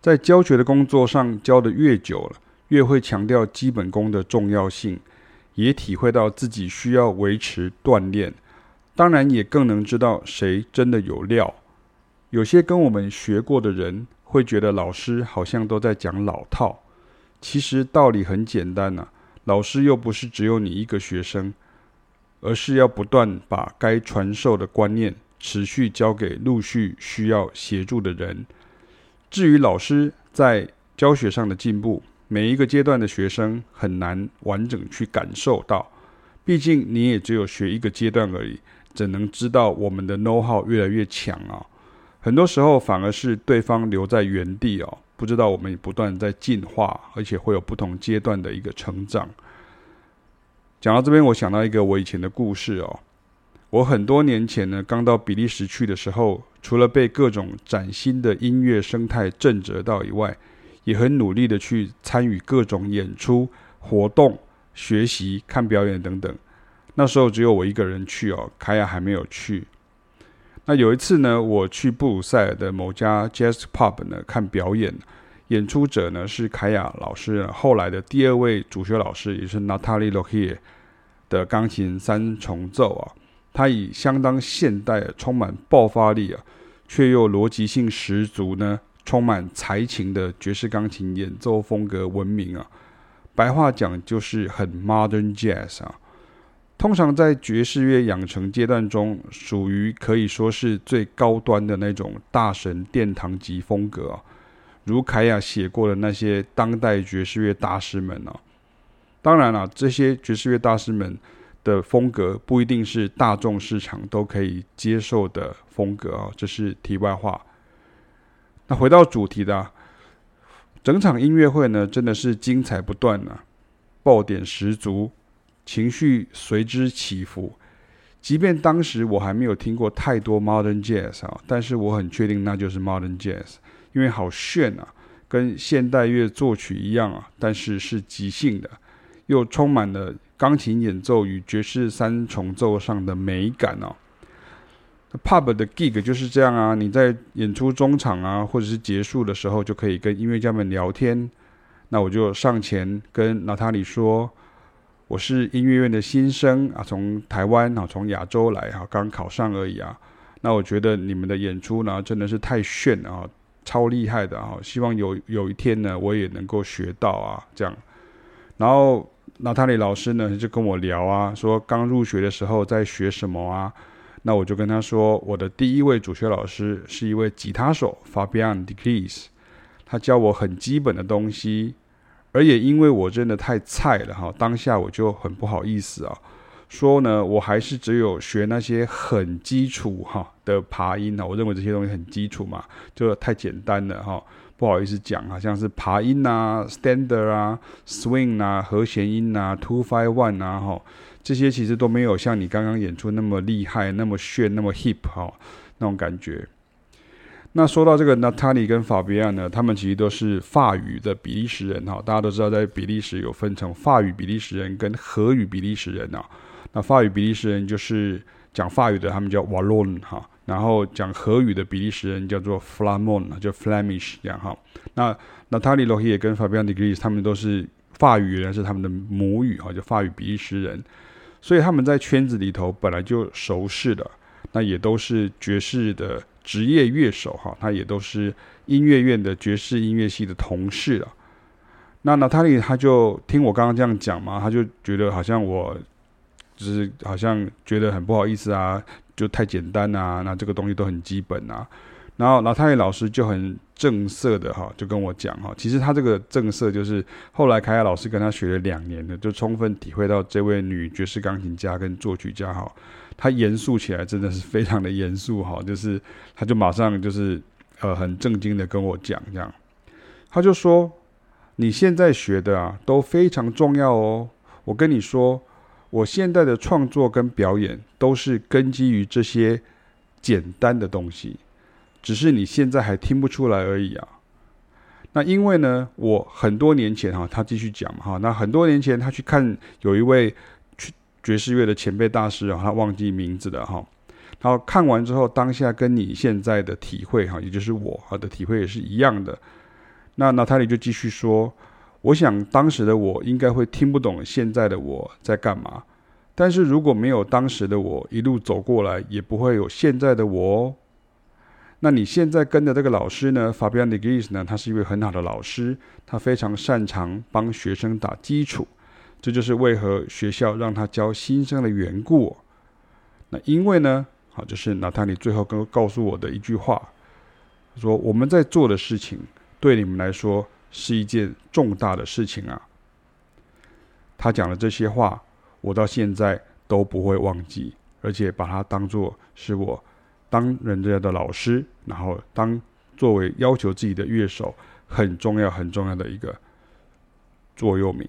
在教学的工作上教得越久了，越会强调基本功的重要性，也体会到自己需要维持锻炼。当然，也更能知道谁真的有料。有些跟我们学过的人会觉得老师好像都在讲老套，其实道理很简单呐、啊。老师又不是只有你一个学生，而是要不断把该传授的观念持续教给陆续需要协助的人。至于老师在教学上的进步，每一个阶段的学生很难完整去感受到，毕竟你也只有学一个阶段而已，怎能知道我们的 know how 越来越强啊？很多时候反而是对方留在原地哦，不知道我们不断在进化，而且会有不同阶段的一个成长。讲到这边，我想到一个我以前的故事哦。我很多年前呢，刚到比利时去的时候，除了被各种崭新的音乐生态震慑到以外，也很努力的去参与各种演出活动、学习、看表演等等。那时候只有我一个人去哦，凯亚还没有去。那有一次呢，我去布鲁塞尔的某家 Jazz Pub 呢看表演，演出者呢是凯亚老师，后来的第二位主修老师，也是 Natalie Lohier 的钢琴三重奏啊。他以相当现代、充满爆发力啊，却又逻辑性十足呢，充满才情的爵士钢琴演奏风格闻名啊。白话讲就是很 modern jazz 啊。通常在爵士乐养成阶段中，属于可以说是最高端的那种大神殿堂级风格啊。如凯亚写过的那些当代爵士乐大师们啊，当然了，这些爵士乐大师们。的风格不一定是大众市场都可以接受的风格啊，这是题外话。那回到主题的，整场音乐会呢，真的是精彩不断啊，爆点十足，情绪随之起伏。即便当时我还没有听过太多 Modern Jazz 啊，但是我很确定那就是 Modern Jazz，因为好炫啊，跟现代乐作曲一样啊，但是是即兴的，又充满了。钢琴演奏与爵士三重奏上的美感哦，pub 的 gig 就是这样啊。你在演出中场啊，或者是结束的时候，就可以跟音乐家们聊天。那我就上前跟娜塔莉说：“我是音乐院的新生啊，从台湾啊，从亚洲来哈，刚考上而已啊。那我觉得你们的演出呢，真的是太炫了啊，超厉害的啊！希望有有一天呢，我也能够学到啊，这样。然后。”娜塔莉老师呢，就跟我聊啊，说刚入学的时候在学什么啊？那我就跟他说，我的第一位主学老师是一位吉他手 Fabian De Clis，他教我很基本的东西，而也因为我真的太菜了哈，当下我就很不好意思啊，说呢，我还是只有学那些很基础哈的爬音啊，我认为这些东西很基础嘛，就太简单了哈。不好意思讲啊，像是爬音啊、standard 啊、swing 啊、和弦音啊、two five one 啊，哈，这些其实都没有像你刚刚演出那么厉害、那么炫、那么 hip 哈那种感觉。那说到这个 Natali 跟 Fabian 呢，他们其实都是法语的比利时人哈。大家都知道，在比利时有分成法语比利时人跟荷语比利时人啊。那法语比利时人就是讲法语的，他们叫 Wallon 哈。然后讲荷语的比利时人叫做 Flamond，就 Flemish 这样哈。那 Natalie l o h i e 跟 Fabian De Clis 他们都是法语人，是他们的母语哈，就法语比利时人，所以他们在圈子里头本来就熟识的，那也都是爵士的职业乐手哈，他也都是音乐院的爵士音乐系的同事了。那 Natalie 他就听我刚刚这样讲嘛，他就觉得好像我就是好像觉得很不好意思啊。就太简单啊，那这个东西都很基本啊。然后老太老师就很正色的哈，就跟我讲哈，其实他这个正色就是后来凯亚老师跟他学了两年的，就充分体会到这位女爵士钢琴家跟作曲家哈，她严肃起来真的是非常的严肃哈，就是他就马上就是呃很正经的跟我讲这样，他就说你现在学的啊都非常重要哦，我跟你说。我现在的创作跟表演都是根基于这些简单的东西，只是你现在还听不出来而已啊。那因为呢，我很多年前哈，他继续讲哈，那很多年前他去看有一位爵士乐的前辈大师啊，他忘记名字了哈。然后看完之后，当下跟你现在的体会哈，也就是我的体会也是一样的。那娜塔莉就继续说：“我想当时的我应该会听不懂现在的我在干嘛，但是如果没有当时的我一路走过来，也不会有现在的我哦。那你现在跟的这个老师呢，Fabian de Gries 呢，他是一位很好的老师，他非常擅长帮学生打基础，这就是为何学校让他教新生的缘故。那因为呢，好，就是娜塔莉最后跟告诉我的一句话。”说我们在做的事情，对你们来说是一件重大的事情啊。他讲的这些话，我到现在都不会忘记，而且把它当做是我当人家的老师，然后当作为要求自己的乐手很重要很重要的一个座右铭。